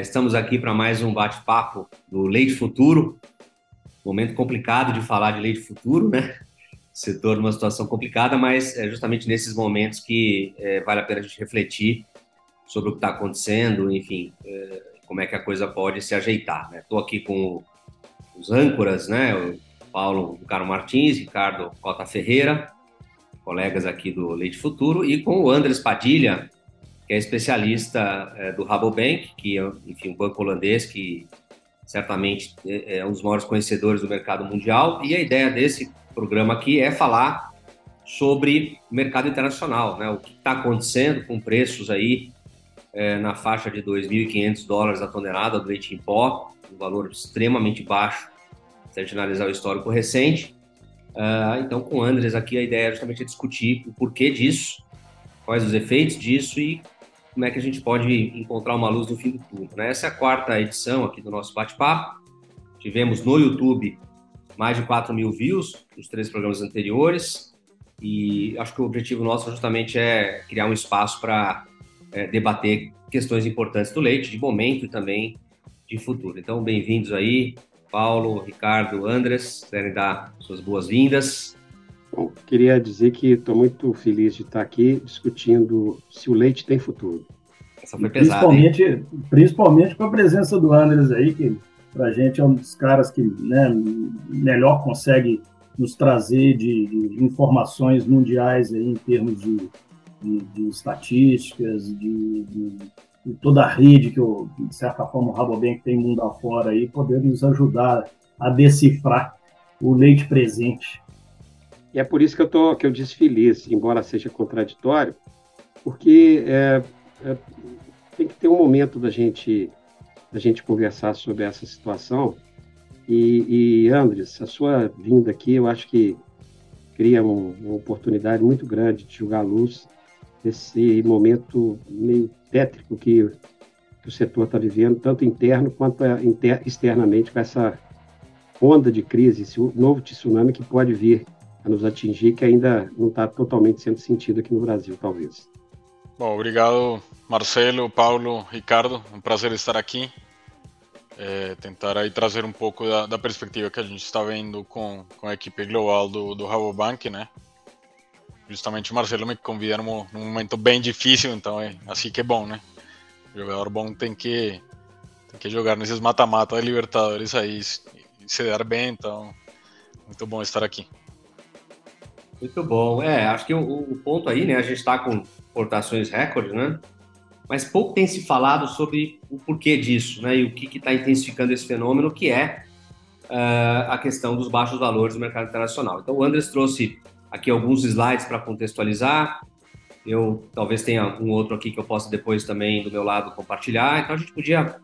É, estamos aqui para mais um bate-papo do Leite Futuro. Momento complicado de falar de leite futuro, né? Setor numa situação complicada, mas é justamente nesses momentos que é, vale a pena a gente refletir sobre o que está acontecendo, enfim, é, como é que a coisa pode se ajeitar. Estou né? aqui com os âncoras, né? O Paulo Caro Martins, Ricardo Cota Ferreira, colegas aqui do Leite Futuro, e com o Andres Padilha, que é especialista é, do Rabobank, que é enfim, um banco holandês que certamente é, é um dos maiores conhecedores do mercado mundial. E a ideia desse programa aqui é falar sobre o mercado internacional, né? o que está acontecendo com preços aí é, na faixa de 2.500 dólares a tonelada do leite em pó, um valor extremamente baixo, se a gente analisar o histórico recente. Uh, então, com o Andres aqui, a ideia é justamente discutir o porquê disso, quais os efeitos disso e como é que a gente pode encontrar uma luz no fim do túnel. Né? Essa é a quarta edição aqui do nosso bate-papo. Tivemos no YouTube mais de 4 mil views nos três programas anteriores e acho que o objetivo nosso justamente é criar um espaço para é, debater questões importantes do leite, de momento e também de futuro. Então, bem-vindos aí, Paulo, Ricardo, Andres, querem dar suas boas-vindas. Bom, queria dizer que estou muito feliz de estar aqui discutindo se o leite tem futuro. Essa foi pesada, principalmente, hein? principalmente com a presença do Andres aí, que para a gente é um dos caras que né, melhor consegue nos trazer de, de informações mundiais aí, em termos de, de, de estatísticas, de, de, toda a rede que, eu, de certa forma, o Rabobank tem mundo afora aí, poder nos ajudar a decifrar o leite presente e é por isso que eu, tô, que eu disse feliz, embora seja contraditório, porque é, é, tem que ter um momento da gente, da gente conversar sobre essa situação. E, e Andres, a sua vinda aqui, eu acho que cria um, uma oportunidade muito grande de jogar luz nesse momento meio tétrico que, que o setor está vivendo, tanto interno quanto inter, externamente, com essa onda de crise, esse novo tsunami que pode vir a nos atingir que ainda não está totalmente sendo sentido aqui no Brasil, talvez. Bom, obrigado Marcelo, Paulo, Ricardo, um prazer estar aqui. É, tentar aí trazer um pouco da, da, perspectiva que a gente está vendo com, com a equipe global do, do Rabobank, né? Justamente o Marcelo me convida num, momento bem difícil, então é assim que é bom, né? O jogador bom tem que, tem que jogar nesses mata-mata Libertadores aí e se dar bem, então muito bom estar aqui. Muito bom. É, acho que o, o ponto aí, né? A gente está com portações recorde, né? Mas pouco tem se falado sobre o porquê disso, né? E o que está intensificando esse fenômeno, que é uh, a questão dos baixos valores do mercado internacional. Então, o Andres trouxe aqui alguns slides para contextualizar. Eu talvez tenha um outro aqui que eu possa depois também do meu lado compartilhar. Então, a gente podia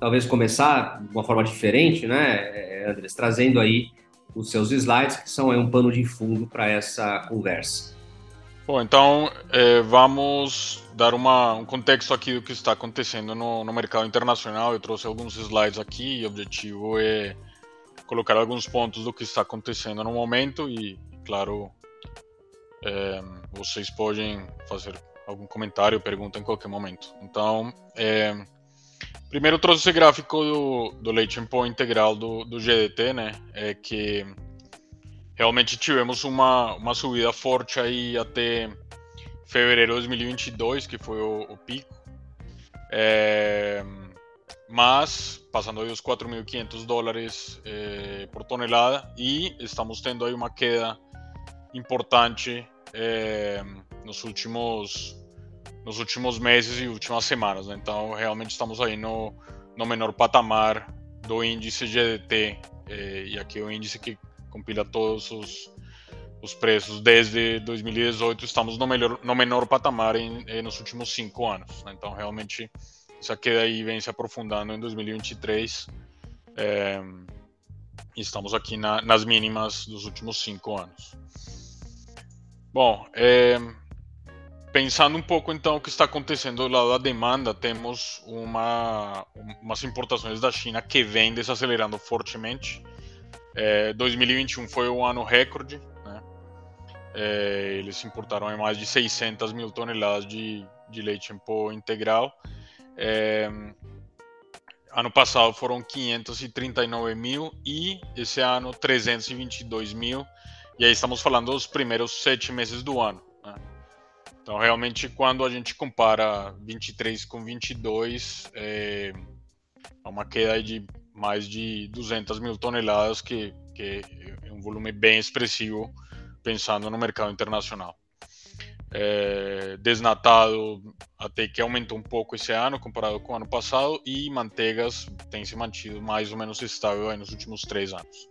talvez começar de uma forma diferente, né, Andres, trazendo aí os seus slides, que são um pano de fundo para essa conversa. Bom, então eh, vamos dar uma, um contexto aqui do que está acontecendo no, no mercado internacional. Eu trouxe alguns slides aqui e o objetivo é colocar alguns pontos do que está acontecendo no momento e, claro, é, vocês podem fazer algum comentário pergunta em qualquer momento. Então, é, Primeiro trouxe esse gráfico do, do leite em pó integral do, do GDT, né? É que realmente tivemos uma, uma subida forte aí até fevereiro de 2022, que foi o, o pico. É, mas passando aí os 4.500 dólares é, por tonelada e estamos tendo aí uma queda importante é, nos últimos nos últimos meses e últimas semanas. Né? Então, realmente estamos aí no, no menor patamar do índice GDT, eh, e aqui é o índice que compila todos os, os preços desde 2018, estamos no, melhor, no menor patamar em, em, nos últimos cinco anos. Né? Então, realmente, essa queda aí vem se aprofundando em 2023. É, e estamos aqui na, nas mínimas dos últimos cinco anos. Bom, é, pensando um pouco então o que está acontecendo do lado da demanda, temos uma, umas importações da China que vem desacelerando fortemente. É, 2021 foi um ano recorde, né? É, eles importaram mais de 600 mil toneladas de, de leite em pó integral. É, ano passado foram 539 mil e esse ano 322 mil. E aí estamos falando dos primeiros sete meses do ano. Então, realmente, quando a gente compara 23 com 22, é, é uma queda de mais de 200 mil toneladas, que, que é um volume bem expressivo pensando no mercado internacional. É, desnatado até que aumentou um pouco esse ano comparado com o ano passado e manteigas tem se mantido mais ou menos estável nos últimos três anos.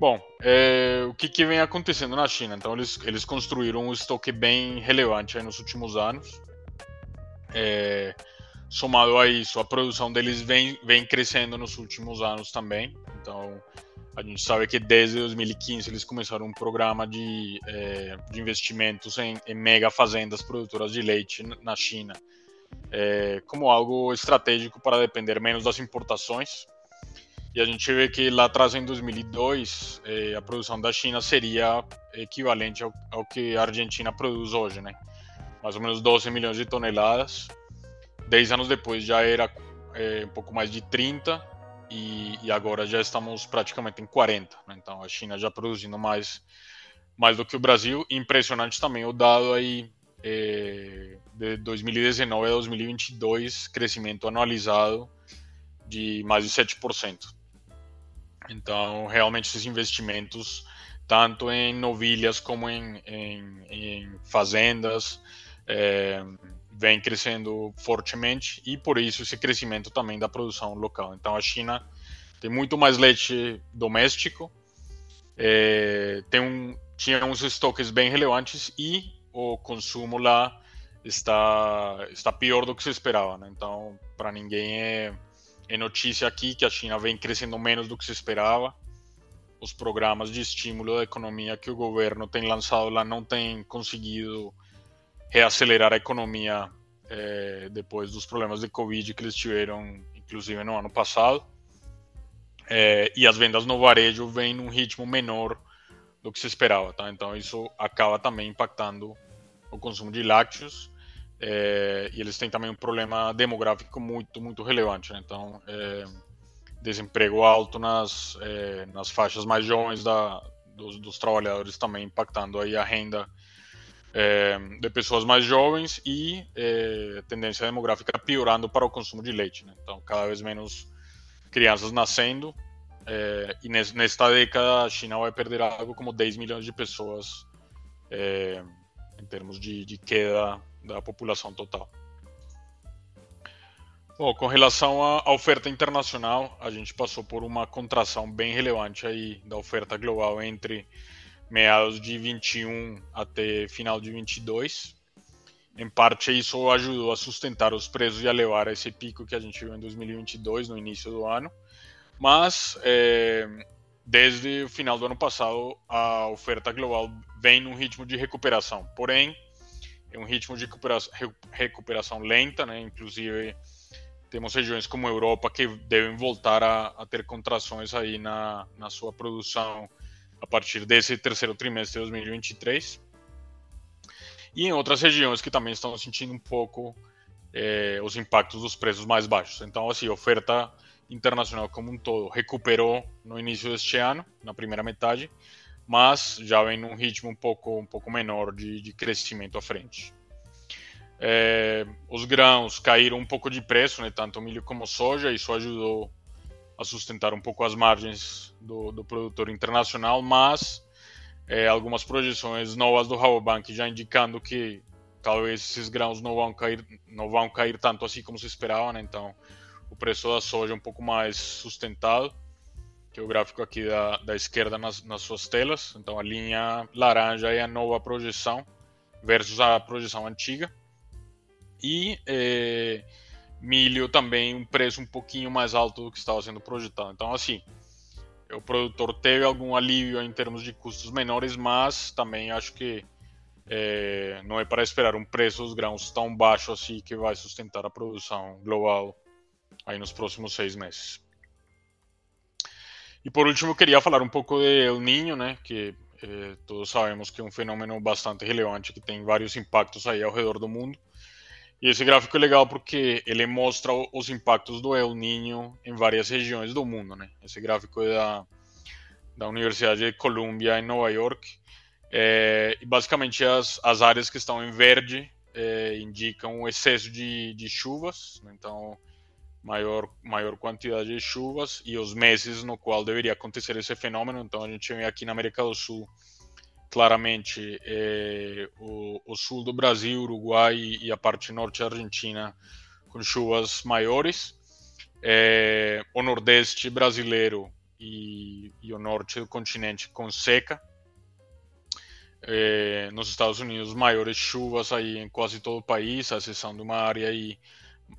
Bom, é, o que, que, vem acontecendo na China? Então eles, eles construíram um estoque bem relevante nos últimos anos. É, somado a isso, a produção deles vem, vem crescendo nos últimos anos também. Então, a gente sabe que desde 2015 eles começaram um programa de, é, de investimentos em, em, mega fazendas produtoras de leite na China, é, como algo estratégico para depender menos das importações. E a gente vê que lá atrás, em 2002, é, a produção da China seria equivalente ao, ao que a Argentina produz hoje, né? Mais ou menos 12 milhões de toneladas. Dez anos depois já era é, um pouco mais de 30 e, e, agora já estamos praticamente em 40. Né? Então a China já produzindo mais, mais do que o Brasil. Impressionante também o dado aí é, de 2019 a 2022, crescimento anualizado de mais de 7%. Então realmente esses investimentos, tanto em novilhas como em, em, em fazendas, é, vem crescendo fortemente e por isso esse crescimento também da produção local. Então a China tem muito mais leite doméstico, é, tem um, tinha uns estoques bem relevantes e o consumo lá está está pior do que se esperava. Né? Então para ninguém é, é notícia aqui que a China vem crescendo menos do que se esperava. Os programas de estímulo da economia que o governo tem lançado lá não têm conseguido reacelerar a economia é, depois dos problemas de Covid que eles tiveram, inclusive no ano passado. É, e as vendas no varejo vêm num ritmo menor do que se esperava, tá? Então isso acaba também impactando o consumo de lácteos. É, e eles têm também um problema demográfico muito, muito relevante. Né? Então, é, desemprego alto nas, é, nas faixas mais jovens da, dos, dos, trabalhadores também impactando aí a renda é, de pessoas mais jovens e é, tendência demográfica piorando para o consumo de leite. Né? Então, cada vez menos crianças nascendo. É, e nesta década, a China vai perder algo como 10 milhões de pessoas em termos de, de, queda da população total. Bom, com relação à oferta internacional, a gente passou por uma contração bem relevante aí da oferta global entre meados de 21 até final de 22. Em parte, isso ajudou a sustentar os preços e a levar a esse pico que a gente viu em 2022, no início do ano. Mas, é, desde o final do ano passado, a oferta global vem num ritmo de recuperação. Porém, um ritmo de recuperação, recuperação lenta, né? inclusive temos regiões como a Europa que devem voltar a, a ter contrações aí na, na sua produção a partir desse terceiro trimestre de 2023. E em outras regiões que também estão sentindo um pouco é, os impactos dos preços mais baixos. Então, assim, a oferta internacional como um todo recuperou no início deste ano, na primeira metade, mas já vem num ritmo um pouco, um pouco menor de, de crescimento à frente. É, os grãos caíram um pouco de preço, né, tanto milho como soja, isso ajudou a sustentar um pouco as margens do, do produtor internacional, mas é, algumas projeções novas do Rabobank já indicando que talvez esses grãos não vão cair, não vão cair tanto assim como se esperava, né? Então, o preço da soja é um pouco mais sustentado, que é o gráfico aqui da, da esquerda nas, nas suas telas. Então, a linha laranja é a nova projeção versus a projeção antiga. E é, milho também um preço um pouquinho mais alto do que estava sendo projetado. Então, assim, o produtor teve algum alívio em termos de custos menores, mas também acho que é, não é para esperar um preço dos grãos tão baixo assim que vai sustentar a produção global aí nos próximos seis meses. E por último, queria falar um pouco de El Niño, né, que é, todos sabemos que é um fenômeno bastante relevante que tem vários impactos aí ao redor do mundo. E esse gráfico é legal porque ele mostra os impactos do El Niño em várias regiões do mundo, né? Esse gráfico é da, da Universidade de Columbia em Nova York. É, e basicamente as, as áreas que estão em verde é, indicam o excesso de, de chuvas, né? então maior, maior quantidade de chuvas e os meses no qual deveria acontecer esse fenômeno. Então a gente vê aqui na América do Sul claramente é, o, o, sul do Brasil, Uruguai e a parte norte da Argentina com chuvas maiores, é, o nordeste brasileiro e, e, o norte do continente com seca. É, nos Estados Unidos, maiores chuvas aí em quase todo o país, a exceção de uma área aí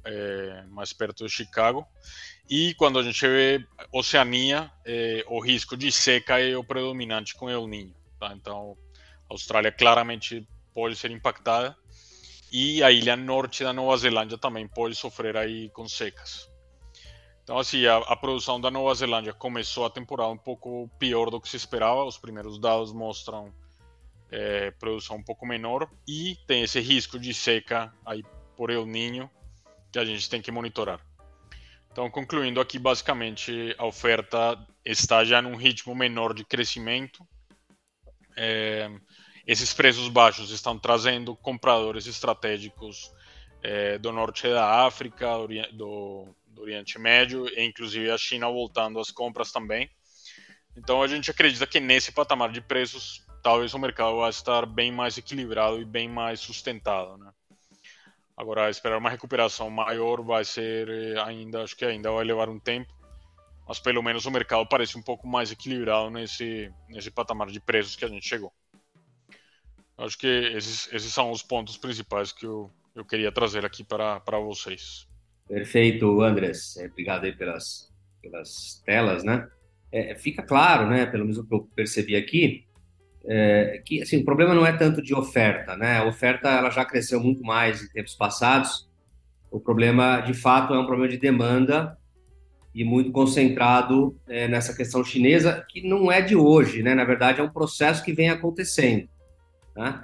é, mais perto de Chicago. E quando a gente vê Oceania, é, o risco de seca é o predominante com El Niño. Tá? Então, a Austrália claramente pode ser impactada e a ilha norte da Nova Zelândia também pode sofrer aí com secas. Então, assim, a, a, produção da Nova Zelândia começou a temporada um pouco pior do que se esperava. Os primeiros dados mostram é, produção um pouco menor e tem esse risco de seca aí por El Ninho que a gente tem que monitorar. Então, concluindo aqui, basicamente, a oferta está já num ritmo menor de crescimento é, esses preços baixos estão trazendo compradores estratégicos é, do norte da África, do, do, Oriente Médio e inclusive a China voltando às compras também. Então a gente acredita que nesse patamar de preços talvez o mercado vai estar bem mais equilibrado e bem mais sustentado, né? Agora esperar uma recuperação maior vai ser eh, ainda, acho que ainda vai levar um tempo mas pelo menos o mercado parece um pouco mais equilibrado nesse, nesse patamar de preços que a gente chegou. Acho que esses, esses são os pontos principais que eu, eu queria trazer aqui para, para vocês. Perfeito, Andrés. É, obrigado aí pelas, pelas telas, né? É, fica claro, né, pelo menos o que eu percebi aqui, é, que assim, o problema não é tanto de oferta, né? A oferta ela já cresceu muito mais em tempos passados. O problema, de fato, é um problema de demanda e muito concentrado é, nessa questão chinesa, que não é de hoje, né? Na verdade, é um processo que vem acontecendo. Né?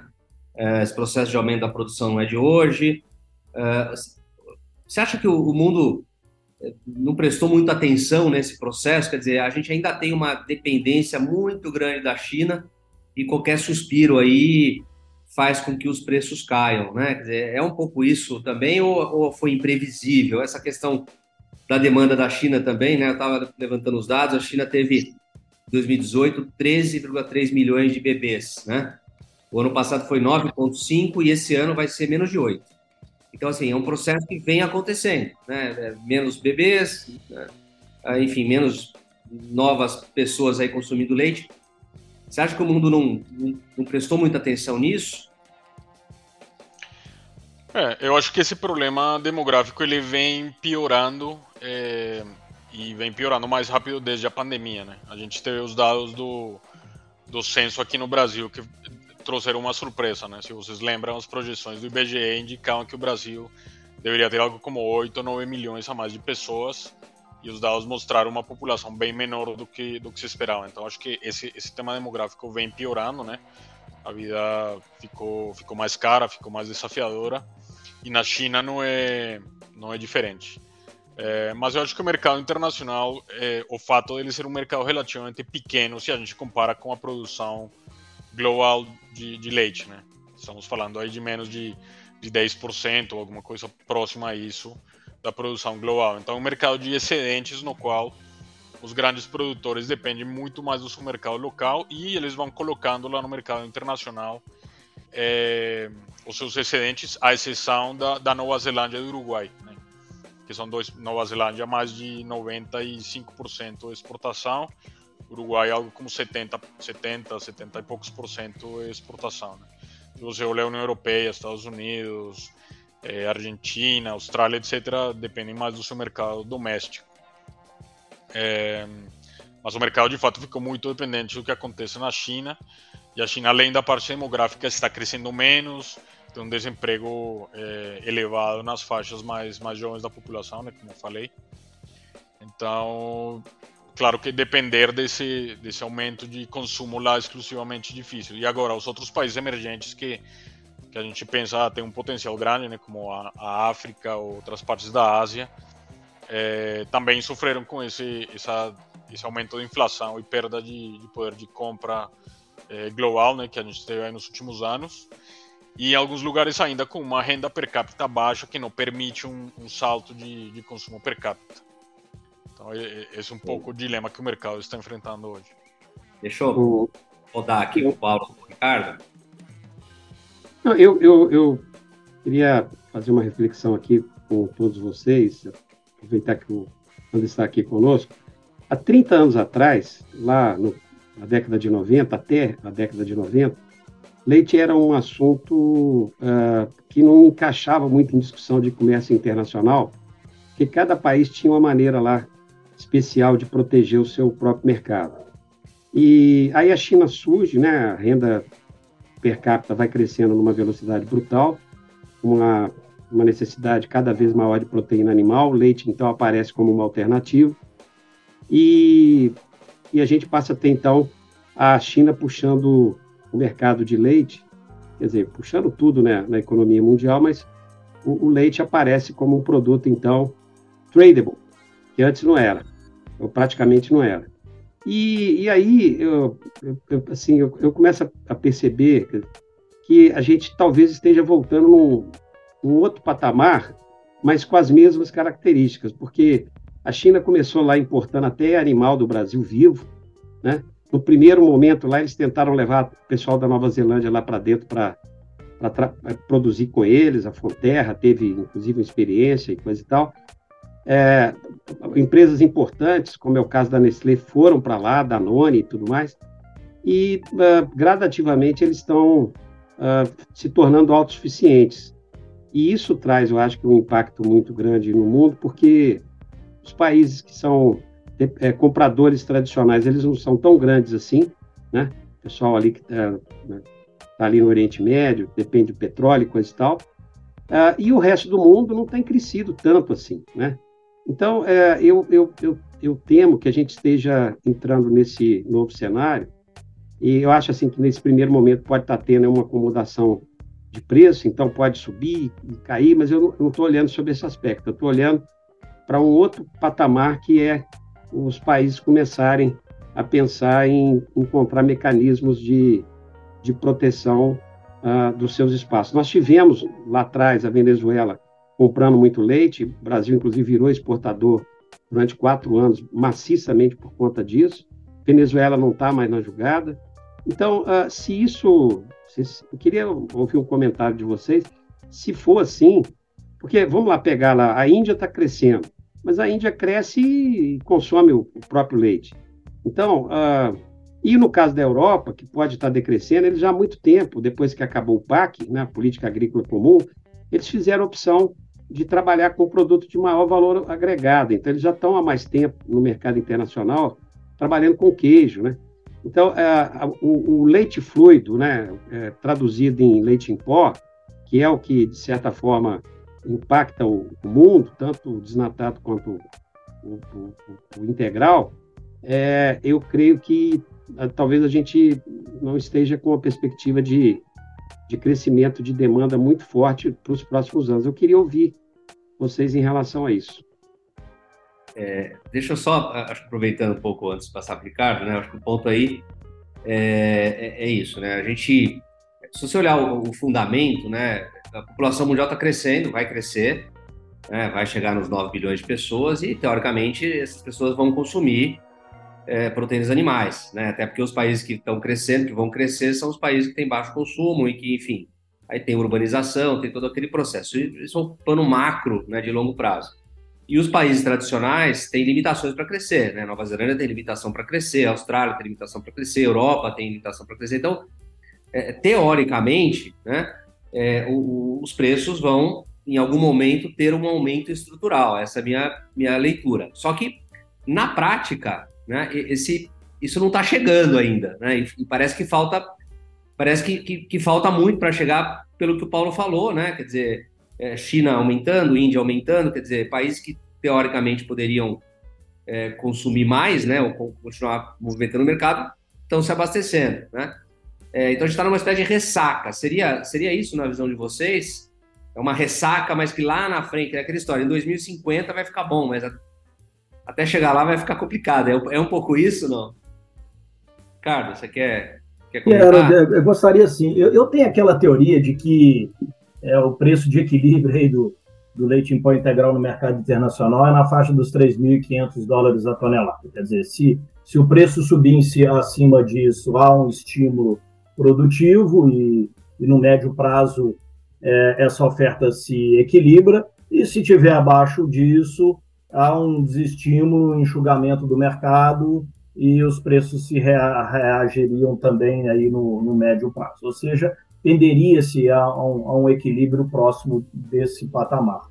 É, esse processo de aumento da produção não é de hoje. É, você acha que o, o, mundo é, não prestou muita atenção nesse processo? Quer dizer, a gente ainda tem uma dependência muito grande da China e qualquer suspiro aí faz com que os preços caiam, né? Quer dizer, é um pouco isso também ou, ou foi imprevisível? Essa questão da demanda da China também, né? Eu estava levantando os dados, a China teve, em 2018, 13,3 milhões de bebês, né? O ano passado foi 9,5 e esse ano vai ser menos de 8. Então, assim, é um processo que vem acontecendo, né? É, menos bebês, né? Enfim, menos novas pessoas aí consumindo leite. Você acha que o mundo não, não, prestou muita atenção nisso? É, eu acho que esse problema demográfico ele vem piorando é, e vem piorando mais rápido desde a pandemia, né? A gente teve os dados do, do censo aqui no Brasil que trouxeram uma surpresa, né? Se vocês lembram, as projeções do IBGE indicavam que o Brasil deveria ter algo como 8 ou 9 milhões a mais de pessoas e os dados mostraram uma população bem menor do que do que se esperava. Então acho que esse esse tema demográfico vem piorando, né? A vida ficou ficou mais cara, ficou mais desafiadora e na China não é, não é diferente. É, mas eu acho que o mercado internacional, é, o fato dele ser um mercado relativamente pequeno se a gente compara com a produção global de, de leite, né? Estamos falando aí de menos de, de 10% ou alguma coisa próxima a isso da produção global. Então, um mercado de excedentes no qual os grandes produtores dependem muito mais do seu mercado local e eles vão colocando lá no mercado internacional é, os seus excedentes, à exceção da, da Nova Zelândia e do Uruguai, né? que são dois. Nova Zelândia mais de 95% exportação, Uruguai algo como 70, 70, 70 e poucos por cento exportação. Né? Se você olhar a União Europeia, Estados Unidos, é, Argentina, Austrália, etc., dependem mais do seu mercado doméstico. É, mas o mercado de fato ficou muito dependente do que acontece na China e a China, além da parte demográfica, está crescendo menos, tem um desemprego é, elevado nas faixas mais, mais jovens da população, né, como eu falei. Então, claro que depender desse, desse aumento de consumo lá é exclusivamente difícil. E agora, os outros países emergentes que que a gente pensa ah, tem um potencial grande, né, como a, a África ou outras partes da Ásia, é, também sofreram com esse, essa, esse aumento da inflação e perda de, de poder de compra é, global, né, que a gente teve nos últimos anos. E em alguns lugares ainda com uma renda per capita baixa que não permite um, um salto de, de consumo per capita. Então, esse é um pouco o dilema que o mercado está enfrentando hoje. Deixa eu rodar aqui com o Paulo o Ricardo. Eu, eu, eu queria fazer uma reflexão aqui com todos vocês, aproveitar que o André está aqui conosco. Há 30 anos atrás, lá no, na década de 90, até a década de 90, leite era um assunto uh, que não encaixava muito em discussão de comércio internacional, porque cada país tinha uma maneira lá especial de proteger o seu próprio mercado. E aí a China surge, né, a renda per capita vai crescendo numa velocidade brutal, uma, uma necessidade cada vez maior de proteína animal, o leite então aparece como uma alternativa, e, e a gente passa a ter então a China puxando o mercado de leite, quer dizer, puxando tudo né, na economia mundial, mas o, o leite aparece como um produto então tradable, que antes não era, ou praticamente não era. E, e aí, eu, eu assim, eu, eu, começo a perceber que a gente talvez esteja voltando num, num outro patamar, mas com as mesmas características, porque a China começou lá importando até animal do Brasil vivo, né? No primeiro momento lá eles tentaram levar o pessoal da Nova Zelândia lá para dentro para produzir com eles, a Fonterra teve inclusive uma experiência e coisa e tal. É, empresas importantes, como é o caso da Nestlé, foram para lá, da Noni e tudo mais, e uh, gradativamente eles estão uh, se tornando autossuficientes. E isso traz, eu acho, um impacto muito grande no mundo, porque os países que são é, compradores tradicionais, eles não são tão grandes assim, né? O pessoal ali que está tá ali no Oriente Médio, depende do petróleo e coisa e tal, uh, e o resto do mundo não tem crescido tanto assim, né? Então, é, eu, eu, eu, eu temo que a gente esteja entrando nesse novo cenário, e eu acho assim que nesse primeiro momento pode estar tendo uma acomodação de preço, então pode subir e cair, mas eu não estou olhando sobre esse aspecto, eu estou olhando para um outro patamar que é os países começarem a pensar em encontrar mecanismos de, de proteção uh, dos seus espaços. Nós tivemos lá atrás a Venezuela comprando muito leite. O Brasil, inclusive, virou exportador durante quatro anos, maciçamente por conta disso. Venezuela não está mais na jogada. Então, uh, se isso. Se, eu queria ouvir um comentário de vocês. Se for assim, porque vamos lá pegar lá, a Índia está crescendo, mas a Índia cresce e consome o, o próprio leite. Então, uh, e no caso da Europa, que pode estar tá decrescendo, eles já há muito tempo, depois que acabou o PAC, né, a Política Agrícola Comum, eles fizeram opção de trabalhar com produto de maior valor agregado. Então, eles já estão há mais tempo no mercado internacional trabalhando com queijo, né? Então, é, o, o, leite fluido, né, é, traduzido em leite em pó, que é o que, de certa forma, impacta o, o mundo, tanto o desnatado quanto o, o integral, é, eu creio que talvez a gente não esteja com a perspectiva de de crescimento de demanda muito forte para os próximos anos. Eu queria ouvir vocês em relação a isso. É, deixa eu só, acho aproveitando um pouco antes de passar para o Ricardo, né? Acho que o ponto aí é, é, é isso, né? A gente, se você olhar o, o fundamento, né? A população mundial está crescendo, vai crescer, né, vai chegar nos 9 bilhões de pessoas e, teoricamente, essas pessoas vão consumir é, proteínas animais, né? Até porque os países que estão crescendo, que vão crescer, são os países que têm baixo consumo e que, enfim, aí tem urbanização, tem todo aquele processo. Isso é um plano macro, né, de longo prazo. E os países tradicionais têm limitações para crescer, né? Nova Zelândia tem limitação para crescer, Austrália tem limitação para crescer, Europa tem limitação para crescer. Então, é, teoricamente, né, é, o, os preços vão, em algum momento, ter um aumento estrutural. Essa é a minha, minha leitura. Só que, na prática, né? Esse, isso não está chegando ainda, né? E, e, parece que falta, parece que, que, que falta muito para chegar, pelo que o Paulo falou, né? Quer dizer, é, China aumentando, Índia aumentando, quer dizer, países que teoricamente poderiam é, consumir mais, né? Ou continuar movimentando o mercado, estão se abastecendo, né? É, então a gente está numa espécie de ressaca. Seria, seria isso na visão de vocês? É uma ressaca, mas que lá na frente, é aquela história, em 2050 vai ficar bom, mas até chegar lá vai ficar complicado. É, é um pouco isso, não? Ricardo, você quer, quer comentar? Eu, eu gostaria sim. Eu, eu, tenho aquela teoria de que é, o preço de equilíbrio aí do, do leite em pó integral no mercado internacional é na faixa dos 3.500 dólares a tonelada. Quer dizer, se, se o preço subisse acima disso, há um estímulo produtivo e, e no médio prazo é, essa oferta se equilibra, e se tiver abaixo disso, há um desestímulo, enxugamento do mercado e os preços se rea reagiriam também aí no, no, médio prazo. Ou seja, tenderia-se a, um, a, um, equilíbrio próximo desse patamar.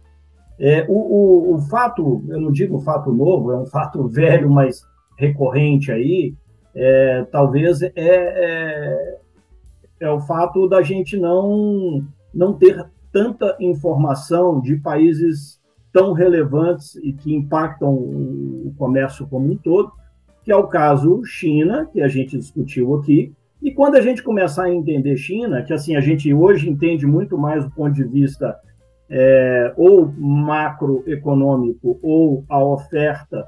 É, o, o, o, fato, eu não digo fato novo, é um fato velho, mas recorrente aí, é, talvez é, é, é o fato da gente não, não ter tanta informação de países tão relevantes e que impactam o comércio como um todo, que é o caso China, que a gente discutiu aqui. E quando a gente começar a entender China, que assim a gente hoje entende muito mais do ponto de vista é, ou macroeconômico ou a oferta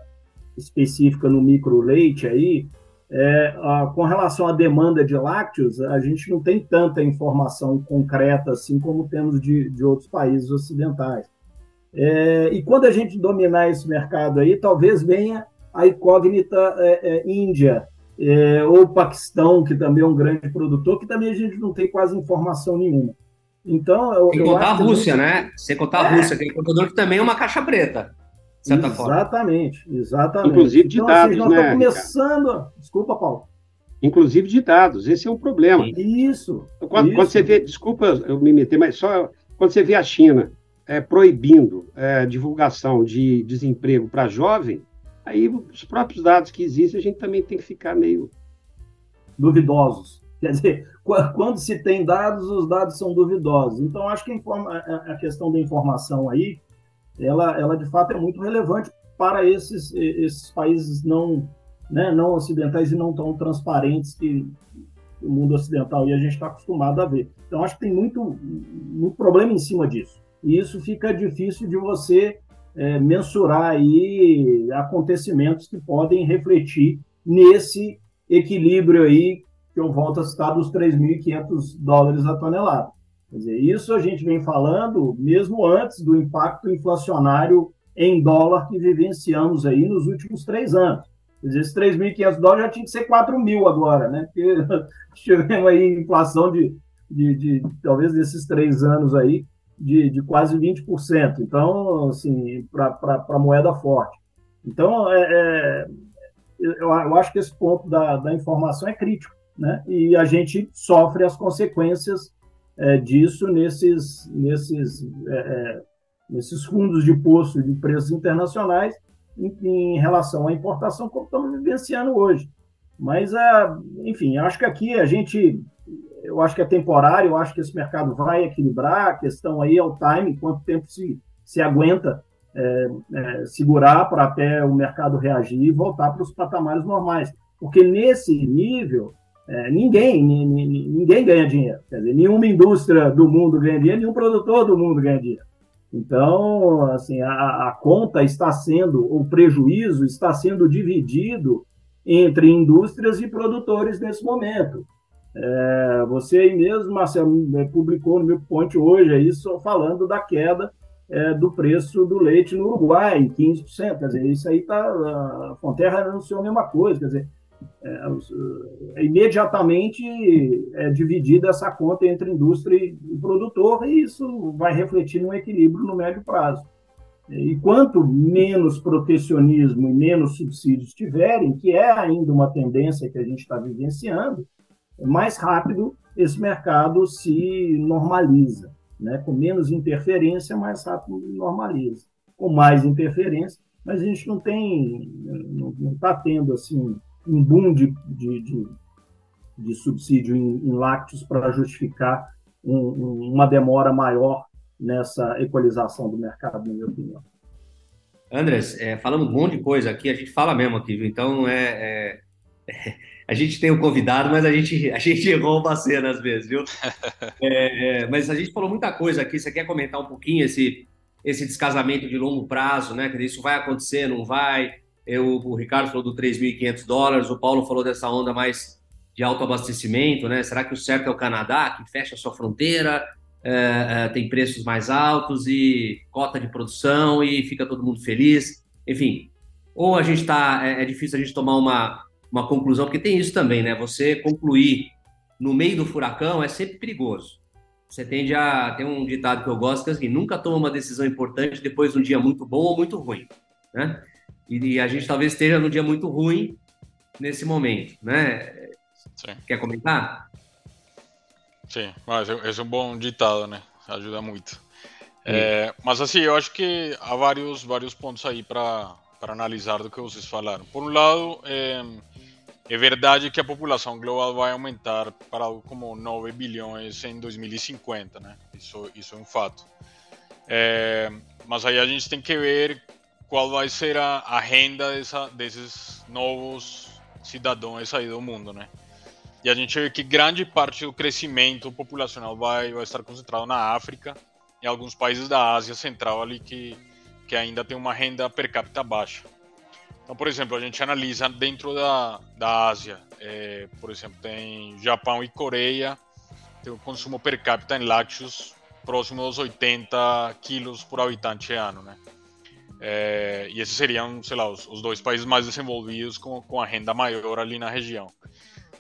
específica no micro leite aí, é, a, com relação à demanda de lácteos, a gente não tem tanta informação concreta assim como temos de, de outros países ocidentais. É, e quando a gente dominar esse mercado aí, talvez venha a incógnita é, é, Índia, é, ou Paquistão, que também é um grande produtor, que também a gente não tem quase informação nenhuma. Então, eu, Sem contar a Rússia, né? Sem contar a é. Rússia, que é produtor que também é uma caixa preta. Exatamente, forma. exatamente. Inclusive de então, assim, dados, assim, nós né? começando. Desculpa, Paulo. Inclusive de dados, esse é um problema. Isso. Quando, isso. quando você vê, desculpa eu me meter, mas só quando você vê a China é, proibindo é, divulgação de desemprego para jovem, aí os próprios dados que existem, a gente também tem que ficar meio. Duvidosos. Quer dizer, quando se tem dados, os dados são duvidosos. Então, acho que a questão da informação aí, ela, ela de fato é muito relevante para esses, esses países não, né, não ocidentais e não tão transparentes que o mundo ocidental e a gente está acostumado a ver. Então, acho que tem muito, muito problema em cima disso. E isso fica difícil de você é, mensurar aí acontecimentos que podem refletir nesse equilíbrio aí que eu volto a citar dos 3.500 dólares a tonelada. Quer dizer, isso a gente vem falando mesmo antes do impacto inflacionário em dólar que vivenciamos aí nos últimos três anos. Quer dizer, esses 3.500 dólares já tinha que ser 4 mil agora, né? Porque tivemos aí inflação de, de, de, talvez desses três anos aí de, de quase 20%. Então, assim, para moeda forte. Então, é, é, eu, eu, acho que esse ponto da, da informação é crítico, né? E a gente sofre as consequências é, disso nesses, nesses, é, é, nesses fundos de poço de preços internacionais em, em, relação à importação, como estamos vivenciando hoje. Mas, é, enfim, acho que aqui a gente eu acho que é temporário, eu acho que esse mercado vai equilibrar, a questão aí é o time, quanto tempo se, se aguenta é, é, segurar para até o mercado reagir e voltar para os patamares normais. Porque nesse nível, é, ninguém, ninguém ganha dinheiro. Quer dizer, nenhuma indústria do mundo ganha dinheiro, nenhum produtor do mundo ganha dinheiro. Então, assim, a, a conta está sendo, o prejuízo está sendo dividido entre indústrias e produtores nesse momento. É, você aí mesmo, Marcelo, é, publicou no meu ponte hoje aí, só falando da queda é, do preço do leite no Uruguai, 15%. Quer dizer, isso aí está. A Fonterra anunciou a mesma coisa, quer dizer, é, é, imediatamente é dividida essa conta entre indústria e produtor, e isso vai refletir num equilíbrio no médio prazo. E quanto menos protecionismo e menos subsídios tiverem, que é ainda uma tendência que a gente está vivenciando, mais rápido esse mercado se normaliza. Né? Com menos interferência, mais rápido normaliza. Com mais interferência, mas a gente não tem, não está tendo assim um boom de, de, de, de subsídio em, em lácteos para justificar um, uma demora maior nessa equalização do mercado, na minha opinião. Andres, é, falando um monte de coisa aqui, a gente fala mesmo aqui, viu? Então é, é a gente tem o um convidado, mas a gente, a gente errou uma cena às vezes, viu? É, é, mas a gente falou muita coisa aqui. Você quer comentar um pouquinho esse, esse descasamento de longo prazo, né? Isso vai acontecer, não vai? Eu, o Ricardo falou do 3.500 dólares, o Paulo falou dessa onda mais de autoabastecimento, né? Será que o certo é o Canadá, que fecha a sua fronteira, é, é, tem preços mais altos e cota de produção e fica todo mundo feliz? Enfim, ou a gente está. É, é difícil a gente tomar uma uma conclusão, porque tem isso também, né? Você concluir no meio do furacão é sempre perigoso. Você tende a. Tem um ditado que eu gosto que é assim: nunca toma uma decisão importante depois de um dia muito bom ou muito ruim, né? E, a gente talvez esteja num dia muito ruim nesse momento, né? Sim. Quer comentar? Sim, mas esse é um bom ditado, né? Ajuda muito. É, mas assim, eu acho que há vários, vários pontos aí para analisar do que vocês falaram. Por um lado, é, é verdade que a população global vai aumentar para algo como 9 bilhões em 2050, né? Isso, isso é um fato. É, mas aí a gente tem que ver qual vai ser a, a renda dessa, desses novos cidadãos aí do mundo, né? E a gente vê que grande parte do crescimento populacional vai, vai estar concentrado na África e alguns países da Ásia Central ali que, que ainda tem uma renda per capita baixa. Então, por exemplo, a gente analisa dentro da, da Ásia, é, por exemplo, tem Japão e Coreia, tem o consumo per capita em lácteos próximo aos 80 quilos por habitante ano, né? É, e esses seriam, sei lá, os, os, dois países mais desenvolvidos com, com a renda maior ali na região.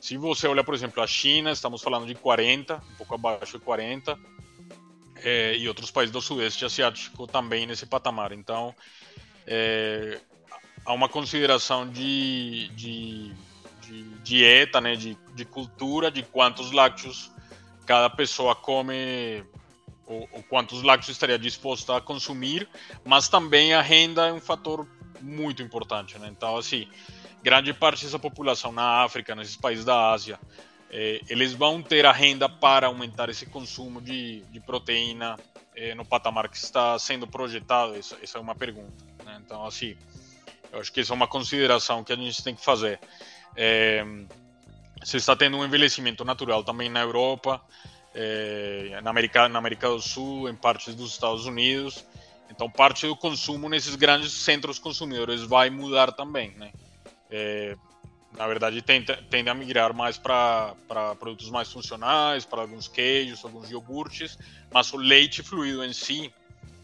Se você olha, por exemplo, a China, estamos falando de 40, um pouco abaixo de 40, é, e outros países do Sudeste Asiático também nesse patamar. Então, é, há uma consideração de, de, de dieta, né, de, de, cultura, de quantos lácteos cada pessoa come, ou, ou, quantos lácteos estaria disposto a consumir, mas também a renda é um fator muito importante. Né? Então, assim, grande parte dessa população na África, nesses países da Ásia, eh, eles vão ter a renda para aumentar esse consumo de, de proteína eh, no patamar que está sendo projetado? Essa, essa é uma pergunta. Né? Então, assim, eu acho que isso é uma consideração que a gente tem que fazer. É, você está tendo um envelhecimento natural também na Europa, é, na, América, na América do Sul, em partes dos Estados Unidos. Então, parte do consumo nesses grandes centros consumidores vai mudar também, né? É, na verdade, tende, tende a migrar mais para produtos mais funcionais, para alguns queijos, alguns iogurtes, mas o leite fluido em si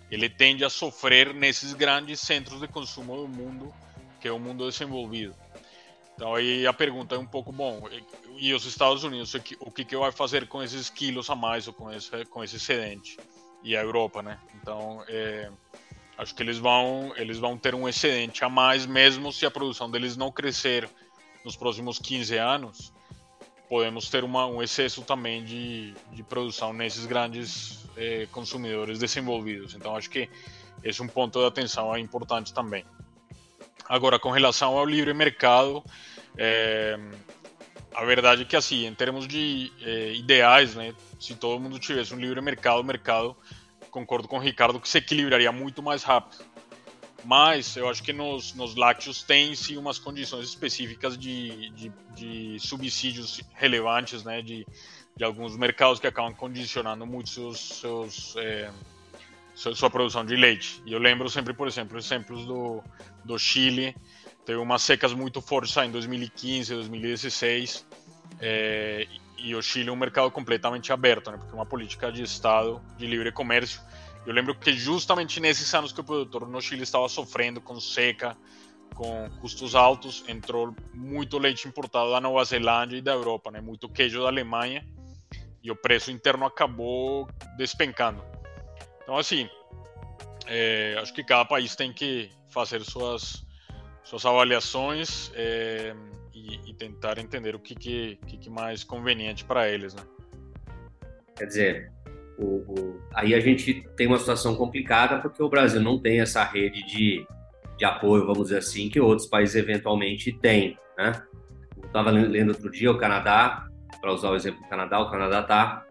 ele tende a sofrer nesses grandes centros de consumo do mundo, que é o mundo desenvolvido. Então aí a pergunta é um pouco bom. E os Estados Unidos, o que que vai fazer com esses quilos a mais ou com esse com esse excedente? E a Europa, né? Então é, acho que eles vão eles vão ter um excedente a mais mesmo se a produção deles não crescer nos próximos 15 anos podemos ter uma, um excesso também de, de produção nesses grandes eh, consumidores desenvolvidos. Então, acho que esse é um ponto de atenção importante também. Agora, com relação ao livre mercado, é, a verdade é que, assim, em termos de é, ideais, né, se todo mundo tivesse um livre mercado, mercado, concordo com o Ricardo, que se equilibraria muito mais rápido mas eu acho que nos, nos lácteos tem sim umas condições específicas de, de, de subsídios relevantes, né, de, de alguns mercados que acabam condicionando muito seus, seus é, sua produção de leite. E eu lembro sempre, por exemplo, exemplos do, do Chile, teve umas secas muito fortes em 2015, 2016, é, e o Chile é um mercado completamente aberto, né, porque é uma política de Estado de livre comércio, eu lembro que justamente nesses anos que o produtor no Chile estava sofrendo com seca, com custos altos, entrou muito leite importado da Nova Zelândia e da Europa, né? muito queijo da Alemanha, e o preço interno acabou despencando. Então, assim, é, acho que cada país tem que fazer suas, suas avaliações é, e, e, tentar entender o que, que, que, mais conveniente para eles. Né? Quer dizer, o, o, aí a gente tem uma situação complicada porque o Brasil não tem essa rede de, de apoio, vamos dizer assim, que outros países eventualmente têm, né? Eu estava lendo outro dia o Canadá, para usar o exemplo do Canadá, o Canadá está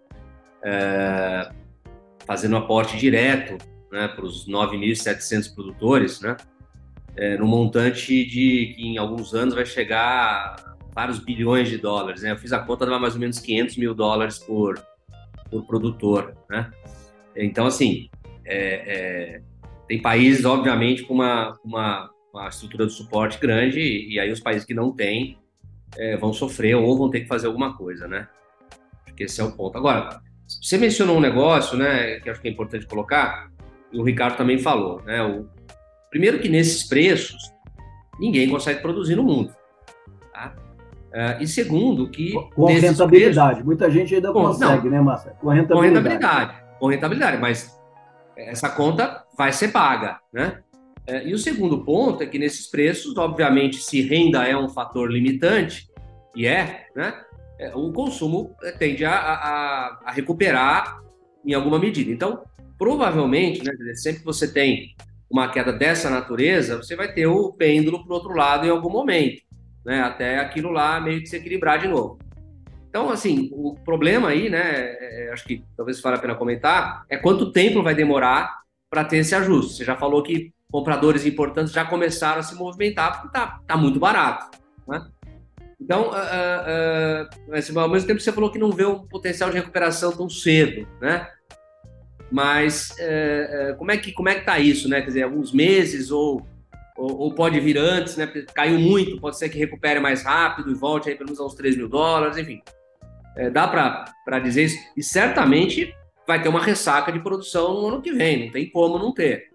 é, fazendo aporte direto né, para os 9.700 produtores, né? É, no montante de que em alguns anos vai chegar vários bilhões de dólares, né? Eu fiz a conta, dava mais ou menos 500 mil dólares por, por produtor, né? Então, assim, é, é, tem países, obviamente, com uma, uma, uma, estrutura de suporte grande e, e aí os países que não têm é, vão sofrer ou vão ter que fazer alguma coisa, né? Acho que esse é o ponto. Agora, você mencionou um negócio, né, que acho que é importante colocar, e o Ricardo também falou, né? O, primeiro que nesses preços, ninguém consegue produzir no mundo. Uh, e segundo, que. Com rentabilidade. Preços, Muita gente ainda consegue, não, né, Márcia? Com rentabilidade. Com rentabilidade. Com rentabilidade, mas essa conta vai ser paga, né? Uh, e o segundo ponto é que nesses preços, obviamente, se renda é um fator limitante, e é, né? É, o consumo tende a, a, a recuperar em alguma medida. Então, provavelmente, né, sempre que você tem uma queda dessa natureza, você vai ter o pêndulo para o outro lado em algum momento, né? Até aquilo lá meio que se equilibrar de novo. Então, assim, o problema aí, né? É, é acho que talvez vale a pena comentar, é quanto tempo vai demorar para ter esse ajuste. Você já falou que compradores importantes já começaram a se movimentar porque tá, tá muito barato, né? Então, uh, uh, uh, ao mesmo tempo você falou que não vê um potencial de recuperação tão cedo, né? Mas é, é, como é que como é que tá isso, né? Quer dizer, alguns meses ou, ou, ou pode vir antes, né? Caiu muito, pode ser que recupere mais rápido e volte aí pelo menos aos 3 mil dólares, enfim. É, dá para dizer isso. E certamente vai ter uma ressaca de produção no ano que vem, não tem como não ter.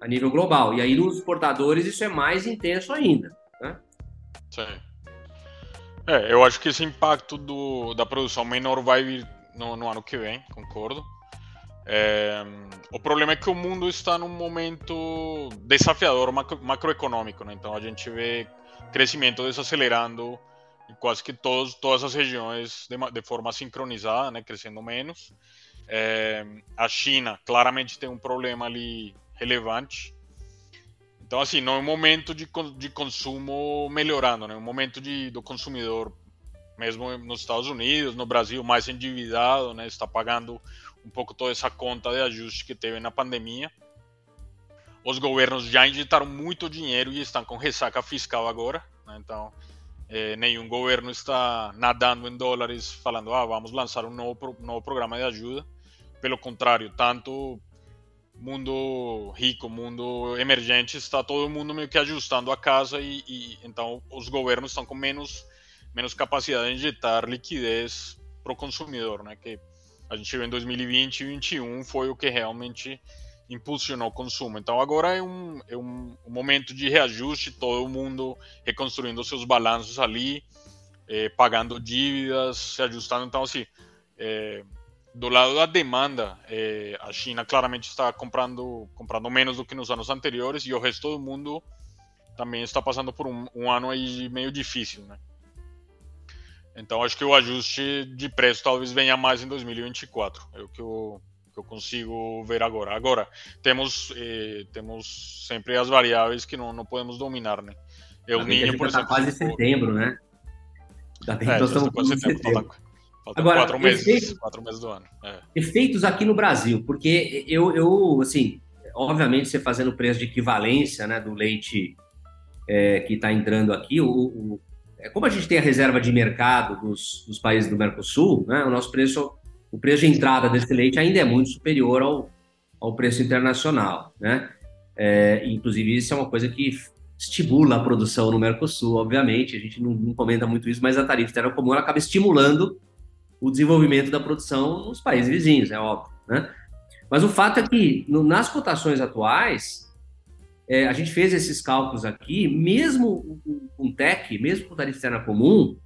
A nível global. E aí nos exportadores isso é mais intenso ainda. Né? Sim. É, eu acho que esse impacto do, da produção menor vai vir no, no ano que vem, concordo. É, o problema é que o mundo está num momento desafiador macro, macroeconômico, né? então a gente vê crescimento desacelerando em quase que todos, todas as regiões de, de forma sincronizada, né? crescendo menos. É, a China claramente tem um problema ali relevante. Então, assim, não é um momento de, de consumo melhorando, né? é um momento de, do consumidor, mesmo nos Estados Unidos, no Brasil, mais endividado, né? está pagando um pouco toda essa conta de ajuste que teve na pandemia. Os governos já injetaram muito dinheiro e estão com ressaca fiscal agora. Né? Então, eh, nenhum governo está nadando em dólares falando, ah, vamos lançar um novo, novo programa de ajuda. Pelo contrário, tanto mundo rico, mundo emergente, está todo mundo meio que ajustando a casa e, e então os governos estão com menos menos capacidade de injetar liquidez para o consumidor, né? Que a gente viu em 2020 e 2021 foi o que realmente impulsionou o consumo. Então agora é um, é um, momento de reajuste, todo mundo reconstruindo seus balanços ali, eh, pagando dívidas, se ajustando. Então, assim, eh, do lado da demanda, eh, a China claramente está comprando, comprando menos do que nos anos anteriores e o resto do mundo também está passando por um, um ano aí meio difícil, né? Então acho que o ajuste de preço talvez venha mais em 2024. É o que eu, que eu consigo ver agora. Agora, temos, eh, temos sempre as variáveis que não, não podemos dominar, né? El Ninho, por tá exemplo. quase setembro, né? Tem, é, estamos quase setembro. setembro. Falta, Agora, quatro meses, efeitos, quatro meses do ano. É. Efeitos aqui no Brasil, porque eu, eu, assim, obviamente você fazendo o preço de equivalência, né, do leite é, que está entrando aqui, o, o, é, como a gente tem a reserva de mercado dos, dos países do Mercosul, né, o nosso preço, o preço de entrada desse leite ainda é muito superior ao, ao preço internacional, né? É, inclusive, isso é uma coisa que estimula a produção no Mercosul, obviamente, a gente não, não comenta muito isso, mas a tarifa externa comum acaba estimulando o desenvolvimento da produção nos países vizinhos, é óbvio, né? Mas o fato é que, no, nas cotações atuais, é, a gente fez esses cálculos aqui, mesmo com TEC, mesmo com tarifa externa comum,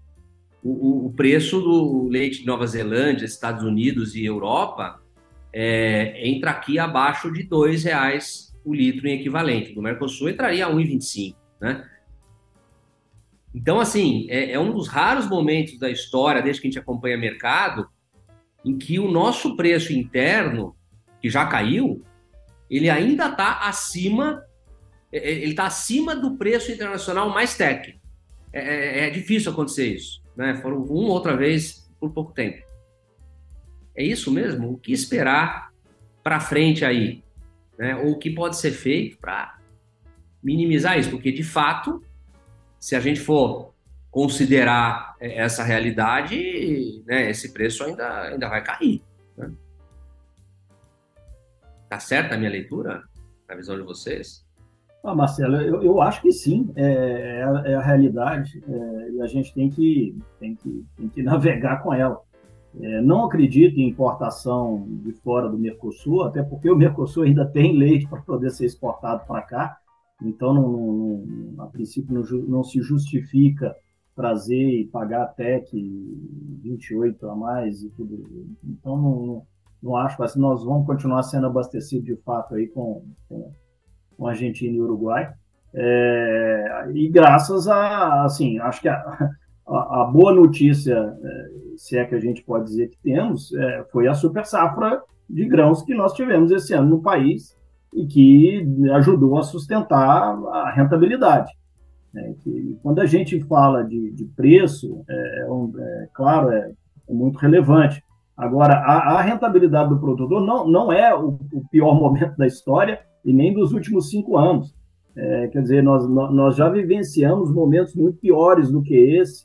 o, o, preço do leite de Nova Zelândia, Estados Unidos e Europa é, entra aqui abaixo de R$ reais o litro em equivalente. Do Mercosul entraria a 1,25, né? Então, assim, é, é, um dos raros momentos da história, desde que a gente acompanha mercado, em que o nosso preço interno, que já caiu, ele ainda está acima ele está acima do preço internacional mais tech. É, é, é, difícil acontecer isso. Né? Foram uma outra vez por pouco tempo. É isso mesmo? O que esperar para frente aí? Né? Ou o que pode ser feito para minimizar isso? Porque, de fato, se a gente for considerar essa realidade, né, esse preço ainda, ainda vai cair. Né? Tá certa a minha leitura? Na visão de vocês? Ah, Marcelo, eu, eu acho que sim, é, é, a, é a, realidade é, e a gente tem que, tem que, tem que navegar com ela. É, não acredito em importação de fora do Mercosul, até porque o Mercosul ainda tem leite para poder ser exportado para cá, então, não, não, a princípio, não, não, se justifica trazer e pagar TEC 28 a mais e tudo. Então, não, não acho, assim, nós vamos continuar sendo abastecidos de fato aí com, com, com Argentina e Uruguai. É, e graças a, assim, acho que a, a, a, boa notícia, é, se é que a gente pode dizer que temos, é, foi a super safra de grãos que nós tivemos esse ano no país e que ajudou a sustentar a rentabilidade. É, que, quando a gente fala de, de preço, é, é, é claro, é, é, muito relevante. Agora, a, a, rentabilidade do produtor não, não é o, o, pior momento da história e nem dos últimos cinco anos. É, quer dizer, nós, nós já vivenciamos momentos muito piores do que esse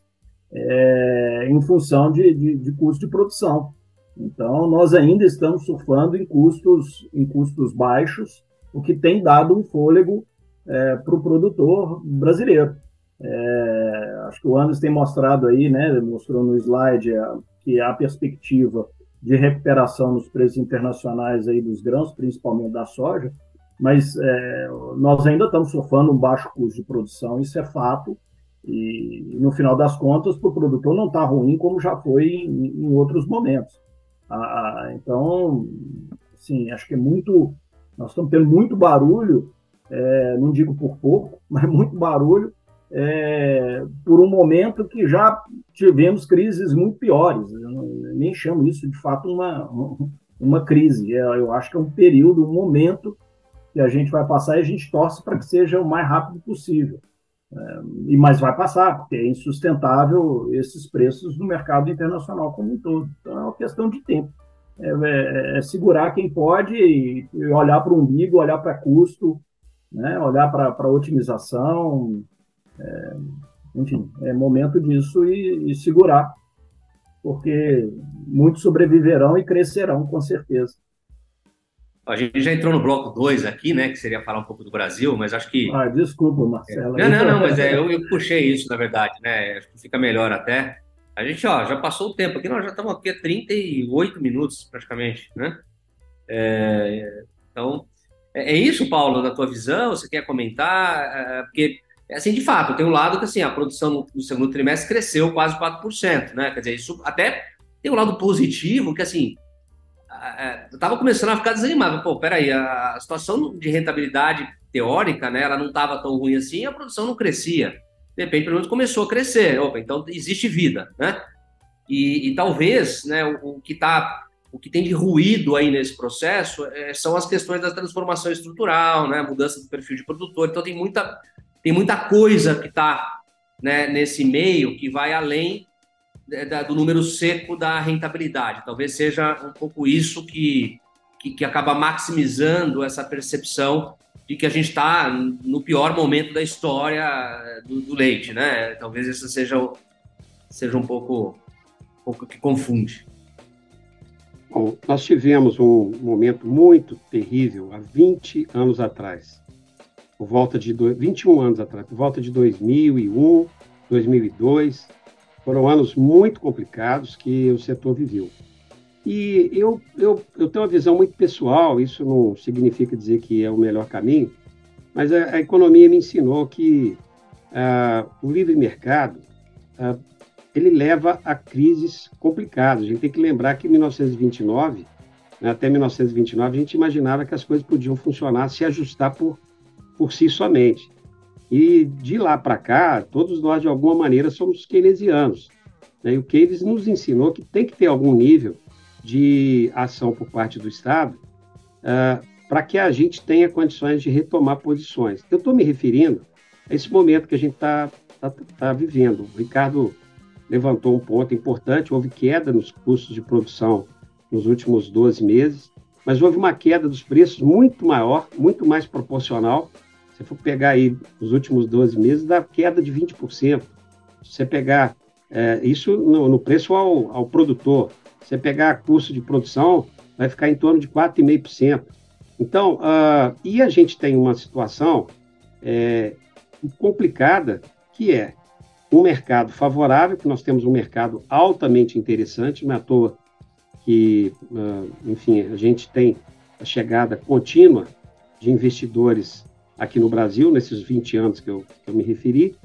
é, em função de, de, de custo de produção. Então, nós ainda estamos surfando em custos, em custos baixos, o que tem dado um fôlego é, para o produtor brasileiro. É, acho que o Anderson tem mostrado aí, né, mostrou no slide que há perspectiva de recuperação nos preços internacionais aí dos grãos, principalmente da soja, mas é, nós ainda estamos surfando um baixo custo de produção, isso é fato, e no final das contas, para o produtor não está ruim como já foi em, em outros momentos. Ah, então, sim, acho que é muito. Nós estamos tendo muito barulho, é, não digo por pouco, mas muito barulho, é, por um momento que já tivemos crises muito piores. Eu nem chamo isso de fato uma, uma crise. É, eu acho que é um período, um momento que a gente vai passar e a gente torce para que seja o mais rápido possível. É, e mas vai passar, porque é insustentável esses preços no mercado internacional como um todo. Então é uma questão de tempo. É, é, é segurar quem pode e, e olhar para o umbigo, olhar para custo, né, olhar para otimização. É, enfim, é momento disso e, e segurar, porque muitos sobreviverão e crescerão, com certeza. A gente já entrou no bloco 2 aqui, né? Que seria falar um pouco do Brasil, mas acho que. Ah, desculpa, Marcelo. Não, não, não, mas é, eu, eu, puxei isso, na verdade, né? Acho que fica melhor até. A gente, ó, já passou o tempo aqui, nós já estamos aqui há 38 minutos, praticamente, né? É, então, é, é, isso, Paulo, da tua visão? Você quer comentar? É, porque, assim, de fato, tem um lado que, assim, a produção no, no segundo trimestre cresceu quase 4%, né? Quer dizer, isso até tem um lado positivo, que, assim, é, eu estava começando a ficar desanimado. Pô, peraí, a, situação de rentabilidade teórica, né, ela não estava tão ruim assim, a produção não crescia. De repente, pelo menos começou a crescer. Opa, então existe vida, né? E, e talvez, né, o, o que tá, o que tem de ruído aí nesse processo é, são as questões da transformação estrutural, né, mudança do perfil de produtor. Então tem muita, tem muita coisa que está né, nesse meio que vai além é, do número seco da rentabilidade. Talvez seja um pouco isso que, que, que acaba maximizando essa percepção de que a gente está no pior momento da história do, do, leite, né? Talvez isso seja, seja um pouco, um pouco que confunde. Bom, nós tivemos um momento muito terrível há 20 anos atrás, por volta de 21 anos atrás, por volta de 2001, 2002, foram anos muito complicados que o setor viveu. E eu, eu, eu tenho uma visão muito pessoal, isso não significa dizer que é o melhor caminho, mas a, a economia me ensinou que uh, o livre mercado uh, ele leva a crises complicadas. A gente tem que lembrar que em 1929, né, até 1929, a gente imaginava que as coisas podiam funcionar, se ajustar por, por si somente. E de lá para cá, todos nós, de alguma maneira, somos keynesianos. Né? E o Keynes nos ensinou que tem que ter algum nível de ação por parte do Estado uh, para que a gente tenha condições de retomar posições. Eu estou me referindo a esse momento que a gente está tá, tá vivendo. O Ricardo levantou um ponto importante: houve queda nos custos de produção nos últimos 12 meses, mas houve uma queda dos preços muito maior, muito mais proporcional se for pegar aí os últimos 12 meses, dá queda de 20%. Se você pegar é, isso no, no, preço ao, ao produtor, se você pegar custo de produção, vai ficar em torno de 4,5%. Então, uh, e a gente tem uma situação é, complicada, que é um mercado favorável, que nós temos um mercado altamente interessante, não é à toa que, uh, enfim, a gente tem a chegada contínua de investidores aqui no Brasil, nesses 20 anos que eu, que eu me referi,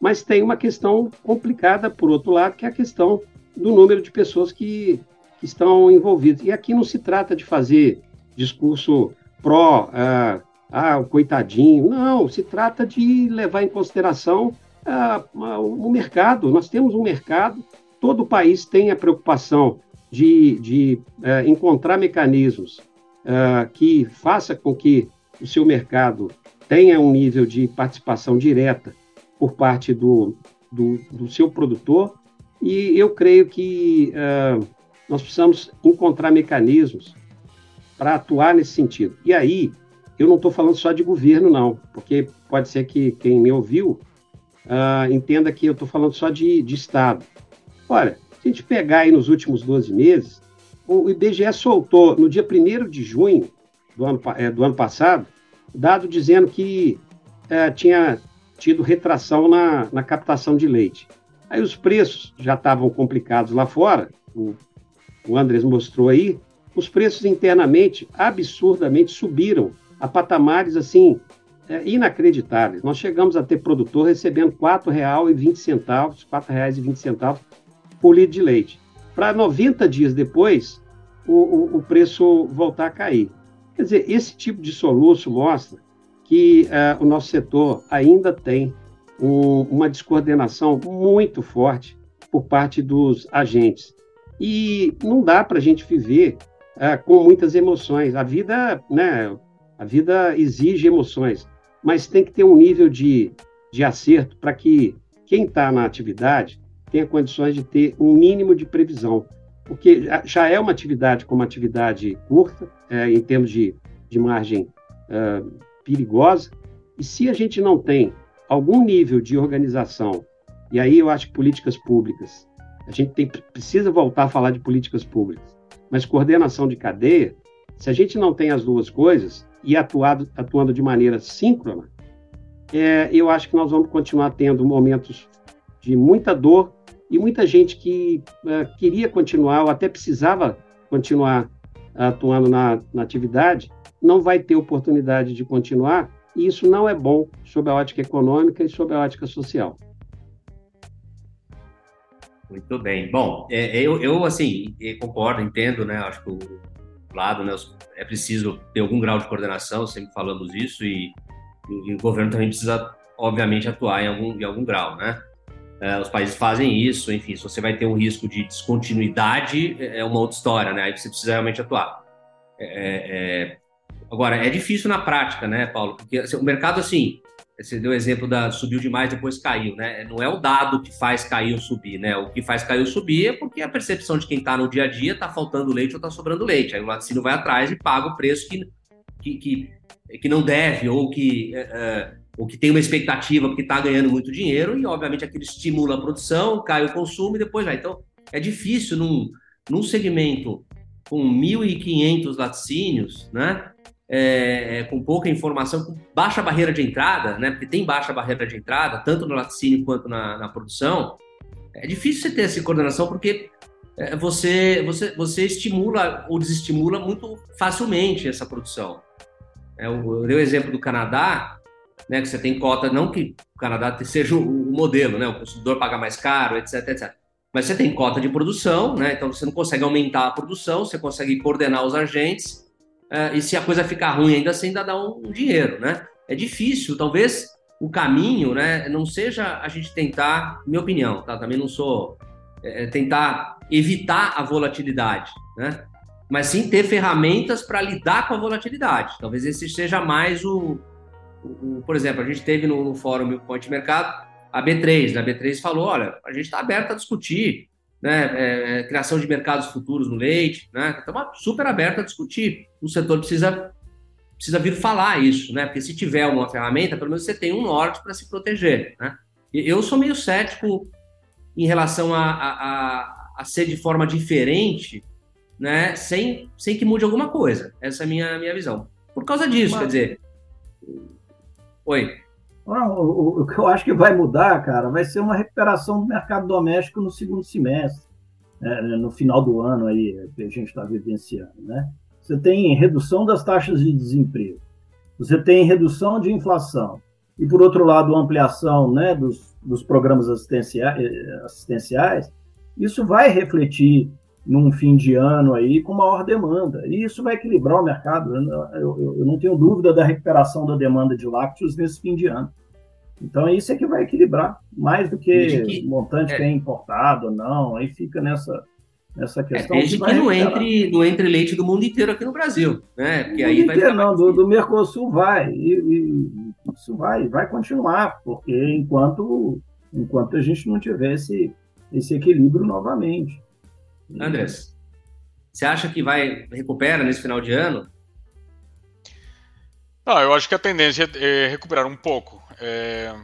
mas tem uma questão complicada, por outro lado, que é a questão do número de pessoas que, que estão envolvidas. E aqui não se trata de fazer discurso pró, ah, ah, coitadinho, não, se trata de levar em consideração ah, o mercado. Nós temos um mercado, todo o país tem a preocupação de, de uh, encontrar mecanismos uh, que faça com que o seu mercado tenha um nível de participação direta por parte do, do, do seu produtor, e eu creio que uh, nós precisamos encontrar mecanismos para atuar nesse sentido. E aí, eu não estou falando só de governo, não, porque pode ser que quem me ouviu uh, entenda que eu estou falando só de, de Estado. Olha, se a gente pegar aí nos últimos 12 meses, o IBGE soltou no dia 1 de junho do ano, é, do ano passado, dado dizendo que é, tinha tido retração na, na captação de leite. Aí os preços já estavam complicados lá fora, o, o Andrés mostrou aí, os preços internamente absurdamente subiram a patamares assim é, inacreditáveis. Nós chegamos a ter produtor recebendo R$ 4,20, R$ 4,20 por litro de leite. Para 90 dias depois, o, o, o, preço voltar a cair. Quer dizer, esse tipo de soluço mostra que uh, o nosso setor ainda tem um, uma descoordenação muito forte por parte dos agentes. E não dá para a gente viver uh, com muitas emoções. A vida, né, a vida exige emoções, mas tem que ter um nível de, de acerto para que quem está na atividade tenha condições de ter um mínimo de previsão, porque já é uma atividade como atividade curta, é, em termos de, de margem é, perigosa, e se a gente não tem algum nível de organização, e aí eu acho que políticas públicas, a gente tem, precisa voltar a falar de políticas públicas, mas coordenação de cadeia, se a gente não tem as duas coisas e atuado, atuando de maneira síncrona, é, eu acho que nós vamos continuar tendo momentos de muita dor e muita gente que uh, queria continuar ou até precisava continuar atuando na, na atividade não vai ter oportunidade de continuar e isso não é bom sob a ótica econômica e sob a ótica social. Muito bem. Bom, é, eu, eu, assim, concordo, entendo, né? Acho que o lado, né? É preciso ter algum grau de coordenação, sempre falamos isso, e, e o governo também precisa, obviamente, atuar em algum, em algum grau, né? É, os países fazem isso, enfim, se você vai ter um risco de descontinuidade, é, é uma outra história, né? Aí você precisa realmente atuar. É, é, é, agora, é difícil na prática, né, Paulo? Porque assim, o mercado, assim, você deu o exemplo da subiu demais, depois caiu, né? Não é o dado que faz cair ou subir, né? O que faz cair ou subir é porque a percepção de quem está no dia a dia está faltando leite ou está sobrando leite. Aí o laticínio vai atrás e paga o preço que, que, que, que não deve ou que ou que tem uma expectativa porque está ganhando muito dinheiro, e obviamente aquilo estimula a produção, cai o consumo e depois vai. Então, é difícil num, num segmento com 1.500 laticínios, né? É, é, com pouca informação, com baixa barreira de entrada, né? Porque tem baixa barreira de entrada, tanto no laticínio quanto na, na produção. É difícil você ter essa coordenação porque é, você, você, você estimula ou desestimula muito facilmente essa produção. É, eu, eu dei o exemplo do Canadá, né, que você tem cota, não que o Canadá seja o, modelo, né, o consumidor paga mais caro, etc, etc. Mas você tem cota de produção, né, então você não consegue aumentar a produção, você consegue coordenar os agentes, uh, e se a coisa ficar ruim ainda assim, ainda dá um, um dinheiro, né? É difícil, talvez o caminho, né, não seja a gente tentar, minha opinião, tá? Também não sou é tentar evitar a volatilidade, né? Mas sim ter ferramentas para lidar com a volatilidade. Talvez esse seja mais o, por exemplo, a gente teve no, no fórum Point Mercado a B3, né? a B3 falou, olha, a gente está aberto a discutir né, é, é, criação de mercados futuros no leite, né? Estamos super aberto a discutir. O setor precisa precisa vir falar isso, né? Porque se tiver uma ferramenta, pelo menos você tem um norte para se proteger, né? Eu sou meio cético em relação a, a, a, ser de forma diferente, né, sem, sem que mude alguma coisa. Essa é a minha, minha visão. Por causa disso, Mas... quer dizer. Oi. O, o, que eu acho que vai mudar, cara, vai ser uma recuperação do mercado doméstico no segundo semestre, né, no final do ano aí que a gente está vivenciando, né? Você tem redução das taxas de desemprego, você tem redução de inflação e por outro lado ampliação, né, dos, dos programas assistenciais, assistenciais. Isso vai refletir num fim de ano aí com maior demanda. E isso vai equilibrar o mercado. Eu, eu, eu, não tenho dúvida da recuperação da demanda de lácteos nesse fim de ano. Então, isso é que vai equilibrar, mais do que, que montante é. que é importado ou não. Aí fica nessa, nessa é, questão. É, desde que, que não, entre, não entre leite do mundo inteiro aqui no Brasil. Né? Porque aí vai inteiro, não, do, do, Mercosul vai. E, e, isso vai, vai continuar, porque enquanto, enquanto a gente não tiver esse, esse equilíbrio novamente. Andrés, você acha que vai recupera nesse final de ano? Não, eu acho que a tendência é recuperar um pouco. É,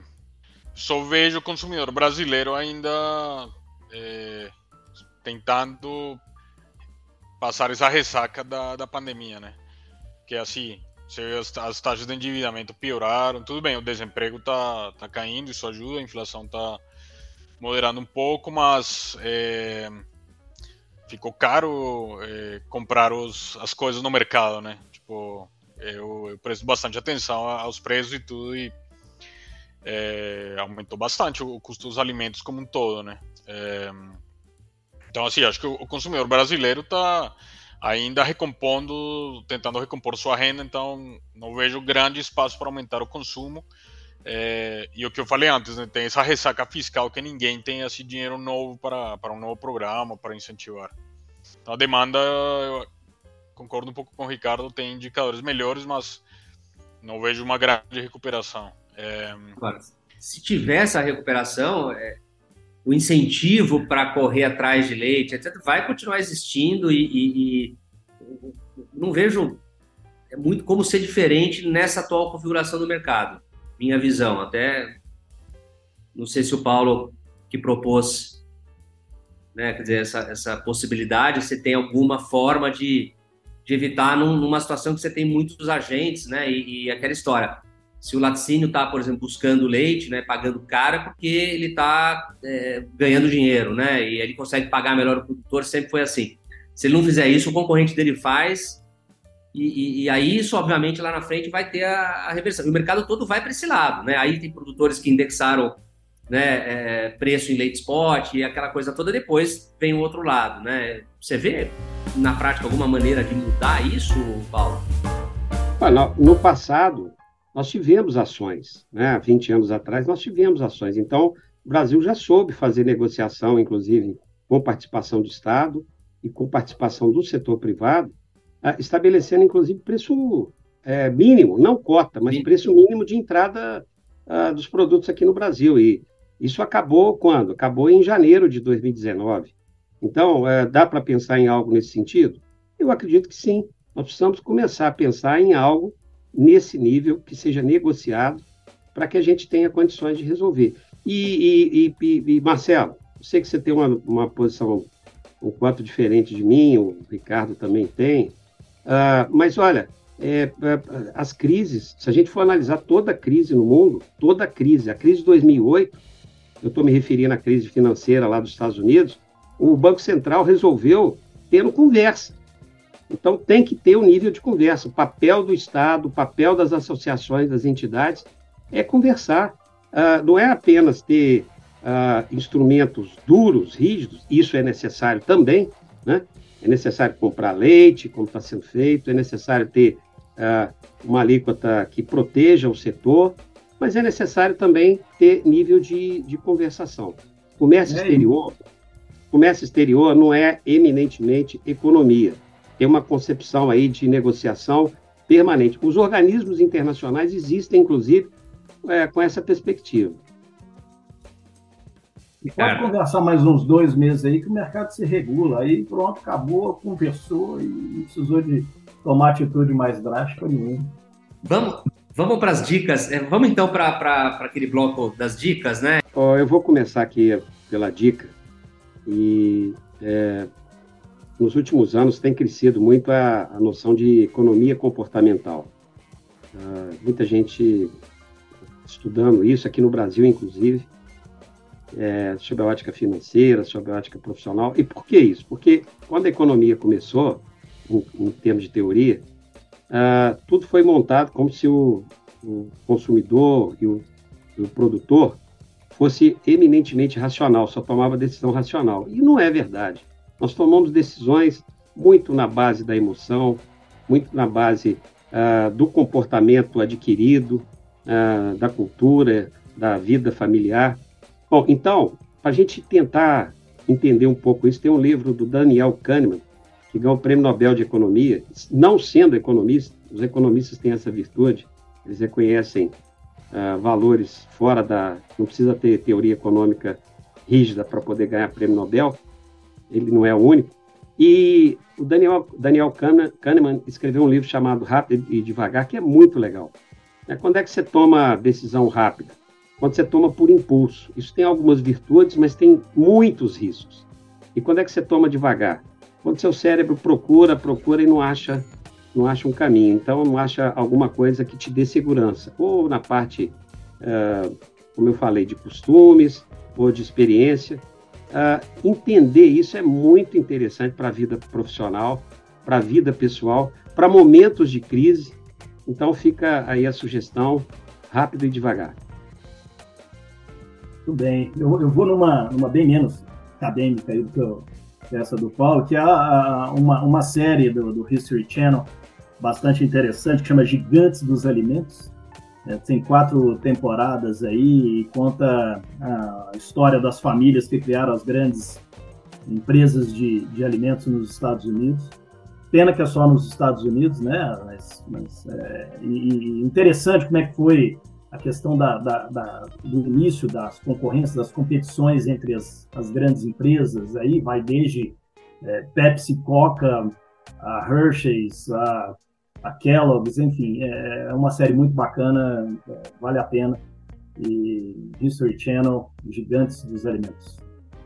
só vejo o consumidor brasileiro ainda é, tentando passar essa ressaca da, da pandemia, né? Que é assim, as, as taxas de endividamento pioraram, tudo bem, o desemprego tá, tá caindo, isso ajuda, a inflação tá moderando um pouco, mas é, ficou caro é, comprar os, as coisas no mercado, né? Tipo, eu, eu presto bastante atenção aos preços e tudo e é, aumentou bastante o, o, custo dos alimentos como um todo, né? É, então, assim, acho que o, o consumidor brasileiro está ainda recompondo, tentando recompor sua renda, então não vejo grande espaço para aumentar o consumo. É, e o que eu falei antes, né, tem essa ressaca fiscal que ninguém tem esse dinheiro novo para, para um novo programa, para incentivar. Então a demanda, eu concordo um pouco com o Ricardo, tem indicadores melhores, mas não vejo uma grande recuperação. É... Se tiver essa recuperação, é, o incentivo para correr atrás de leite, etc., vai continuar existindo e, e, e não vejo é muito como ser diferente nessa atual configuração do mercado. Minha visão, até não sei se o Paulo que propôs, né, quer dizer, essa, essa possibilidade, você tem alguma forma de, de evitar num, numa situação que você tem muitos agentes, né, e, e aquela história se o laticínio está, por exemplo, buscando leite, né, pagando caro, porque ele está é, ganhando dinheiro, né, e ele consegue pagar melhor o produtor, sempre foi assim. Se ele não fizer isso, o concorrente dele faz, e, e, e aí isso, obviamente, lá na frente vai ter a, a reversão. E o mercado todo vai para esse lado, né, aí tem produtores que indexaram né, é, preço em leite spot e aquela coisa toda, depois vem o outro lado, né. Você vê, na prática, alguma maneira de mudar isso, Paulo? no passado, nós tivemos ações, né? 20 anos atrás, nós tivemos ações. Então, o Brasil já soube fazer negociação, inclusive com participação do Estado e com participação do setor privado, ah, estabelecendo, inclusive, preço é, mínimo, não cota, mas Sim. preço mínimo de entrada uh, dos produtos aqui no Brasil. E isso acabou quando? Acabou em janeiro de 2019. Então, é, dá para pensar em algo nesse sentido? Eu acredito que sim. Nós precisamos começar a pensar em algo nesse nível, que seja negociado, para que a gente tenha condições de resolver. E, e, e, e Marcelo, eu sei que você tem uma, uma posição um quanto diferente de mim, o Ricardo também tem, uh, mas olha, é, é, as crises, se a gente for analisar toda a crise no mundo, toda a crise, a crise de 2008, eu estou me referindo à crise financeira lá dos Estados Unidos, o Banco Central resolveu tendo conversa. Então, tem que ter um nível de conversa. O papel do Estado, o papel das associações, das entidades, é conversar. Uh, não é apenas ter uh, instrumentos duros, rígidos, isso é necessário também, né? É necessário comprar leite, como está sendo feito, é necessário ter uh, uma alíquota que proteja o setor, mas é necessário também ter nível de, de conversação. Comércio é exterior, comércio exterior não é eminentemente economia tem uma concepção aí de negociação permanente. Os organismos internacionais existem, inclusive, é, com essa perspectiva. E pode conversar mais uns dois meses aí que o mercado se regula. Aí pronto, acabou, conversou e não precisou de tomar atitude mais drástica nenhuma. Vamos, vamos para as dicas. É, vamos então para aquele bloco das dicas, né? eu vou começar aqui pela dica. E é, nos últimos anos tem crescido muito a, a noção de economia comportamental. Uh, muita gente estudando isso aqui no Brasil, inclusive, é, sobre a ótica financeira, sobre a ótica profissional. E por que isso? Porque quando a economia começou, em, em termos de teoria, uh, tudo foi montado como se o, o consumidor e o, o, produtor fosse eminentemente racional, só tomava decisão racional. E não é verdade. Nós tomamos decisões muito na base da emoção, muito na base uh, do comportamento adquirido, uh, da cultura, da vida familiar. Bom, então, para a gente tentar entender um pouco isso, tem um livro do Daniel Kahneman, que ganhou o Prêmio Nobel de Economia. Não sendo economista, os economistas têm essa virtude, eles reconhecem uh, valores fora da. Não precisa ter teoria econômica rígida para poder ganhar prêmio Nobel, ele não é o único. E o Daniel, Daniel Kahneman escreveu um livro chamado Rápido e Devagar, que é muito legal. É quando é que você toma decisão rápida? Quando você toma por impulso. Isso tem algumas virtudes, mas tem muitos riscos. E quando é que você toma devagar? Quando seu cérebro procura, procura e não acha, não acha um caminho. Então, não acha alguma coisa que te dê segurança. Ou na parte, uh, como eu falei, de costumes ou de experiência. Uh, entender isso é muito interessante para a vida profissional, para a vida pessoal, para momentos de crise. Então fica aí a sugestão, rápido e devagar. Muito bem. Eu, eu vou numa, numa bem menos acadêmica aí do que essa do Paulo, que é uma, uma série do, do History Channel bastante interessante, que chama Gigantes dos Alimentos. É, tem quatro temporadas aí e conta a história das famílias que criaram as grandes empresas de, de alimentos nos Estados Unidos. Pena que é só nos Estados Unidos, né? Mas, mas é, e, interessante como é que foi a questão da, da, da, do início das concorrências, das competições entre as, as grandes empresas. Aí vai desde é, Pepsi, Coca, a Hershey's, a a Kellogg's, enfim, é, é uma série muito bacana, é, vale a pena. E History Channel, Gigantes dos Alimentos.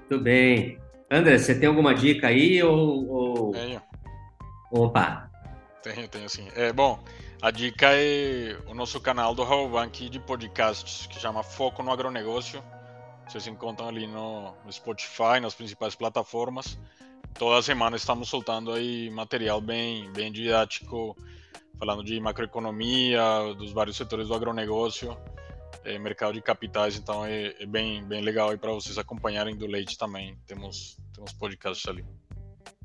Muito bem. André, você tem alguma dica aí ou... ou... Tenho. Opa. Tenho, tenho sim. É, bom, a dica é o nosso canal do Rabobank de podcasts, que chama Foco no Agronegócio. Vocês encontram ali no, Spotify, nas principais plataformas. Toda semana estamos soltando aí material bem, bem didático falando de macroeconomia, dos vários setores do agronegócio, é, mercado de capitais, então é, é bem, bem legal aí para vocês acompanharem do leite também. Temos, temos podcasts ali.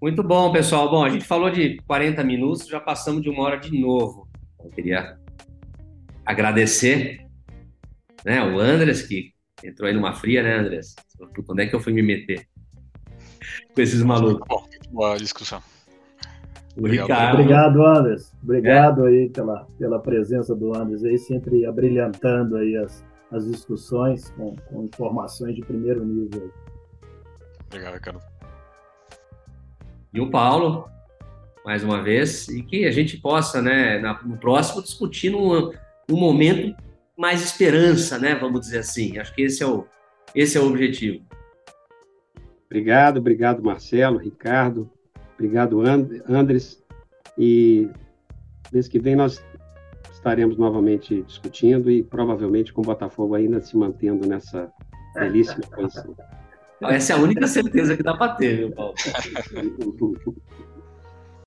Muito bom, pessoal. Bom, a gente falou de 40 minutos, já passamos de uma hora de novo. Eu queria agradecer né, o Andres, que entrou aí numa fria, né, Andres? Onde é que eu fui me meter com esses malucos? Boa discussão. Ricardo. Obrigado, Anderson. Obrigado é. aí pela, pela presença do Anderson aí, sempre abrilhantando aí as, as discussões com, com informações de primeiro nível. Obrigado, Ricardo. E o Paulo, mais uma vez, e que a gente possa, né, no próximo, discutir num, num momento mais esperança, né, vamos dizer assim. Acho que esse é o, esse é o objetivo. Obrigado, obrigado, Marcelo, Ricardo. Obrigado, Andres. E mês que vem nós estaremos novamente discutindo e provavelmente com o Botafogo ainda se mantendo nessa belíssima posição. Essa é a única certeza que dá para ter, viu, Paulo?